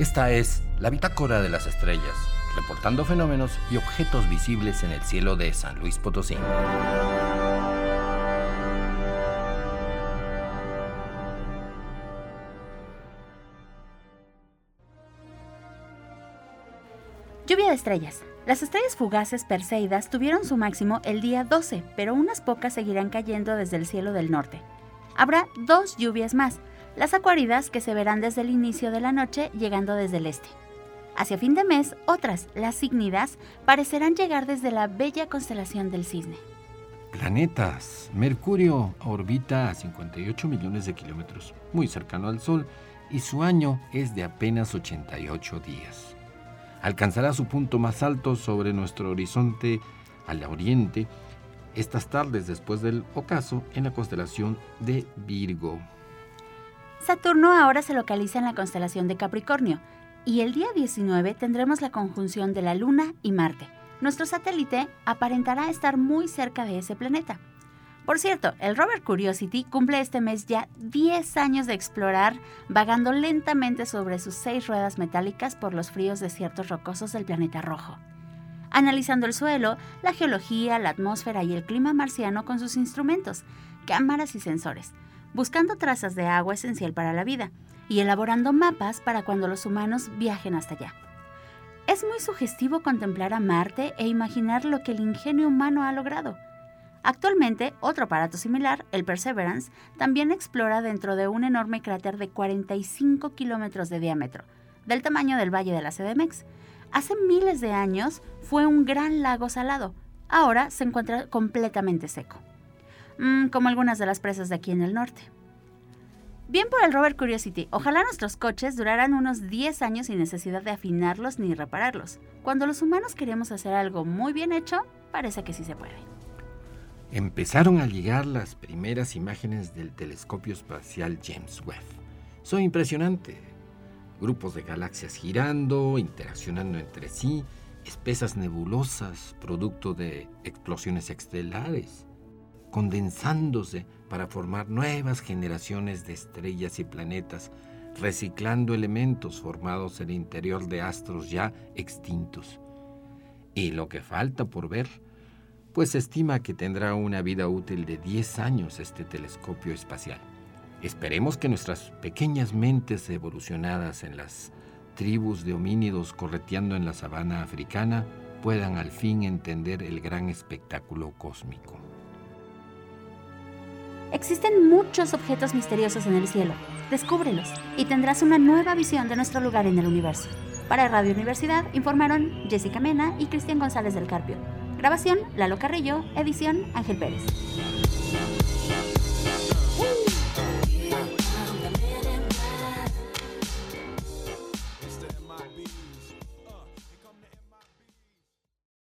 Esta es la Bitácora de las Estrellas, reportando fenómenos y objetos visibles en el cielo de San Luis Potosí. Lluvia de estrellas. Las estrellas fugaces Perseidas tuvieron su máximo el día 12, pero unas pocas seguirán cayendo desde el cielo del norte. Habrá dos lluvias más, las acuáridas que se verán desde el inicio de la noche llegando desde el este. Hacia fin de mes, otras, las ígnidas, parecerán llegar desde la bella constelación del cisne. Planetas. Mercurio orbita a 58 millones de kilómetros, muy cercano al Sol, y su año es de apenas 88 días. Alcanzará su punto más alto sobre nuestro horizonte al oriente estas tardes después del ocaso en la constelación de Virgo. Saturno ahora se localiza en la constelación de Capricornio y el día 19 tendremos la conjunción de la Luna y Marte. Nuestro satélite aparentará estar muy cerca de ese planeta. Por cierto, el rover Curiosity cumple este mes ya 10 años de explorar, vagando lentamente sobre sus seis ruedas metálicas por los fríos desiertos rocosos del planeta rojo, analizando el suelo, la geología, la atmósfera y el clima marciano con sus instrumentos, cámaras y sensores buscando trazas de agua esencial para la vida y elaborando mapas para cuando los humanos viajen hasta allá. Es muy sugestivo contemplar a Marte e imaginar lo que el ingenio humano ha logrado. Actualmente, otro aparato similar, el Perseverance, también explora dentro de un enorme cráter de 45 kilómetros de diámetro, del tamaño del Valle de la CDMX. Hace miles de años fue un gran lago salado, ahora se encuentra completamente seco. Mm, como algunas de las presas de aquí en el norte. Bien por el rover Curiosity, ojalá nuestros coches duraran unos 10 años sin necesidad de afinarlos ni repararlos. Cuando los humanos queremos hacer algo muy bien hecho, parece que sí se puede. Empezaron a llegar las primeras imágenes del telescopio espacial James Webb. Son impresionantes. Grupos de galaxias girando, interaccionando entre sí, espesas nebulosas, producto de explosiones estelares condensándose para formar nuevas generaciones de estrellas y planetas, reciclando elementos formados en el interior de astros ya extintos. Y lo que falta por ver, pues se estima que tendrá una vida útil de 10 años este telescopio espacial. Esperemos que nuestras pequeñas mentes evolucionadas en las tribus de homínidos correteando en la sabana africana puedan al fin entender el gran espectáculo cósmico. Existen muchos objetos misteriosos en el cielo. Descúbrelos y tendrás una nueva visión de nuestro lugar en el universo. Para Radio Universidad informaron Jessica Mena y Cristian González del Carpio. Grabación Lalo Carrillo, edición Ángel Pérez.